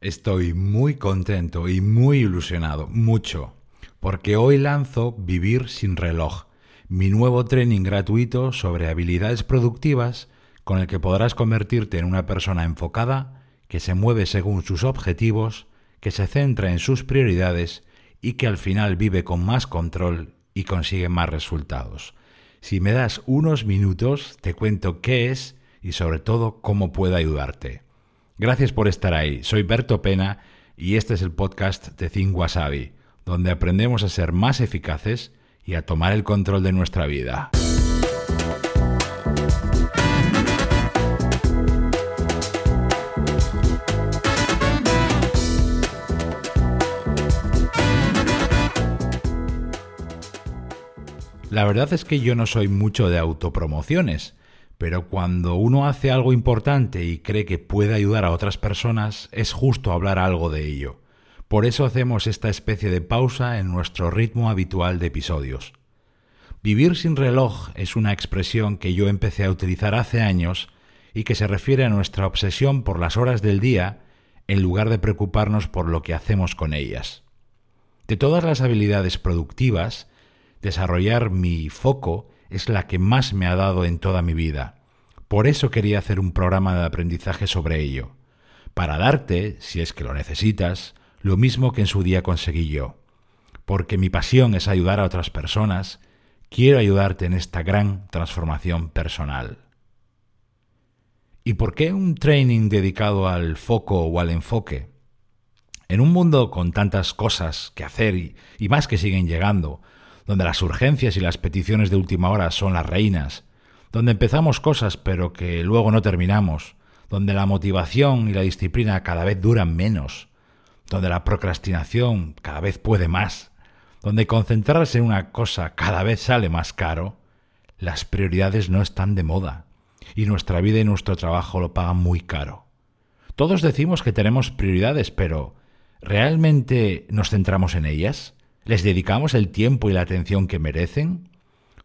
Estoy muy contento y muy ilusionado, mucho, porque hoy lanzo Vivir sin reloj, mi nuevo training gratuito sobre habilidades productivas con el que podrás convertirte en una persona enfocada, que se mueve según sus objetivos, que se centra en sus prioridades y que al final vive con más control y consigue más resultados. Si me das unos minutos, te cuento qué es y sobre todo cómo puedo ayudarte. Gracias por estar ahí. Soy Berto Pena y este es el podcast de Think Wasabi, donde aprendemos a ser más eficaces y a tomar el control de nuestra vida. La verdad es que yo no soy mucho de autopromociones, pero cuando uno hace algo importante y cree que puede ayudar a otras personas, es justo hablar algo de ello. Por eso hacemos esta especie de pausa en nuestro ritmo habitual de episodios. Vivir sin reloj es una expresión que yo empecé a utilizar hace años y que se refiere a nuestra obsesión por las horas del día en lugar de preocuparnos por lo que hacemos con ellas. De todas las habilidades productivas, desarrollar mi foco es la que más me ha dado en toda mi vida. Por eso quería hacer un programa de aprendizaje sobre ello, para darte, si es que lo necesitas, lo mismo que en su día conseguí yo. Porque mi pasión es ayudar a otras personas, quiero ayudarte en esta gran transformación personal. ¿Y por qué un training dedicado al foco o al enfoque? En un mundo con tantas cosas que hacer y, y más que siguen llegando, donde las urgencias y las peticiones de última hora son las reinas, donde empezamos cosas pero que luego no terminamos, donde la motivación y la disciplina cada vez duran menos, donde la procrastinación cada vez puede más, donde concentrarse en una cosa cada vez sale más caro, las prioridades no están de moda y nuestra vida y nuestro trabajo lo pagan muy caro. Todos decimos que tenemos prioridades, pero ¿realmente nos centramos en ellas? ¿Les dedicamos el tiempo y la atención que merecen?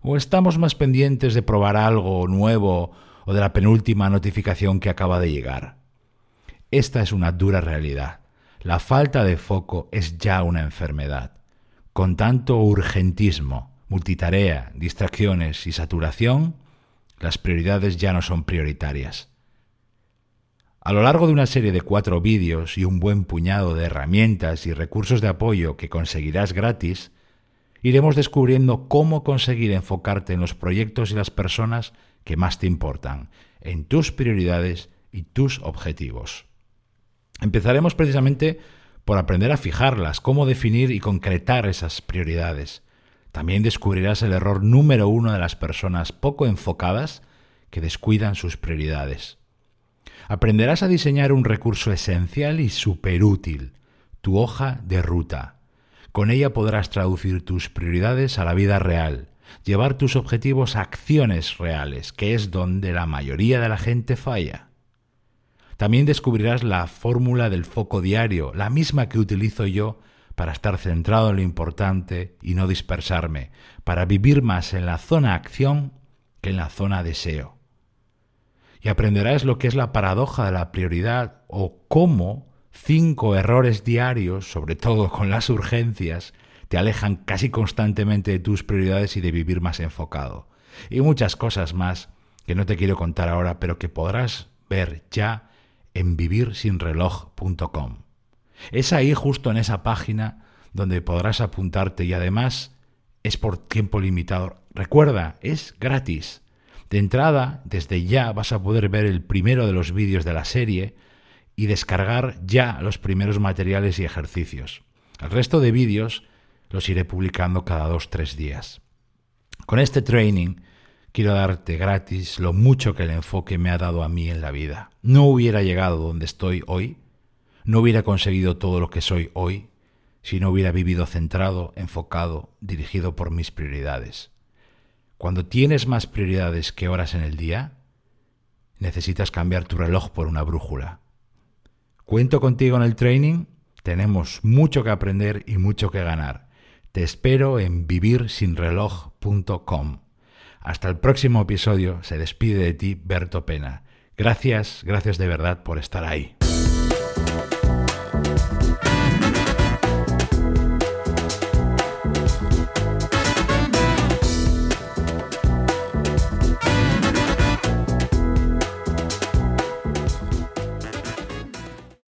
¿O estamos más pendientes de probar algo nuevo o de la penúltima notificación que acaba de llegar? Esta es una dura realidad. La falta de foco es ya una enfermedad. Con tanto urgentismo, multitarea, distracciones y saturación, las prioridades ya no son prioritarias. A lo largo de una serie de cuatro vídeos y un buen puñado de herramientas y recursos de apoyo que conseguirás gratis, iremos descubriendo cómo conseguir enfocarte en los proyectos y las personas que más te importan, en tus prioridades y tus objetivos. Empezaremos precisamente por aprender a fijarlas, cómo definir y concretar esas prioridades. También descubrirás el error número uno de las personas poco enfocadas que descuidan sus prioridades. Aprenderás a diseñar un recurso esencial y superútil, tu hoja de ruta. Con ella podrás traducir tus prioridades a la vida real, llevar tus objetivos a acciones reales, que es donde la mayoría de la gente falla. También descubrirás la fórmula del foco diario, la misma que utilizo yo para estar centrado en lo importante y no dispersarme, para vivir más en la zona acción que en la zona deseo y aprenderás lo que es la paradoja de la prioridad o cómo cinco errores diarios, sobre todo con las urgencias, te alejan casi constantemente de tus prioridades y de vivir más enfocado. Y muchas cosas más que no te quiero contar ahora, pero que podrás ver ya en vivirsinreloj.com. Es ahí justo en esa página donde podrás apuntarte y además es por tiempo limitado. Recuerda, es gratis. De entrada, desde ya vas a poder ver el primero de los vídeos de la serie y descargar ya los primeros materiales y ejercicios. El resto de vídeos los iré publicando cada dos tres días. Con este training quiero darte gratis lo mucho que el enfoque me ha dado a mí en la vida. No hubiera llegado donde estoy hoy, no hubiera conseguido todo lo que soy hoy, si no hubiera vivido centrado, enfocado, dirigido por mis prioridades. Cuando tienes más prioridades que horas en el día, necesitas cambiar tu reloj por una brújula. Cuento contigo en el training, tenemos mucho que aprender y mucho que ganar. Te espero en vivirsinreloj.com. Hasta el próximo episodio, se despide de ti Berto Pena. Gracias, gracias de verdad por estar ahí.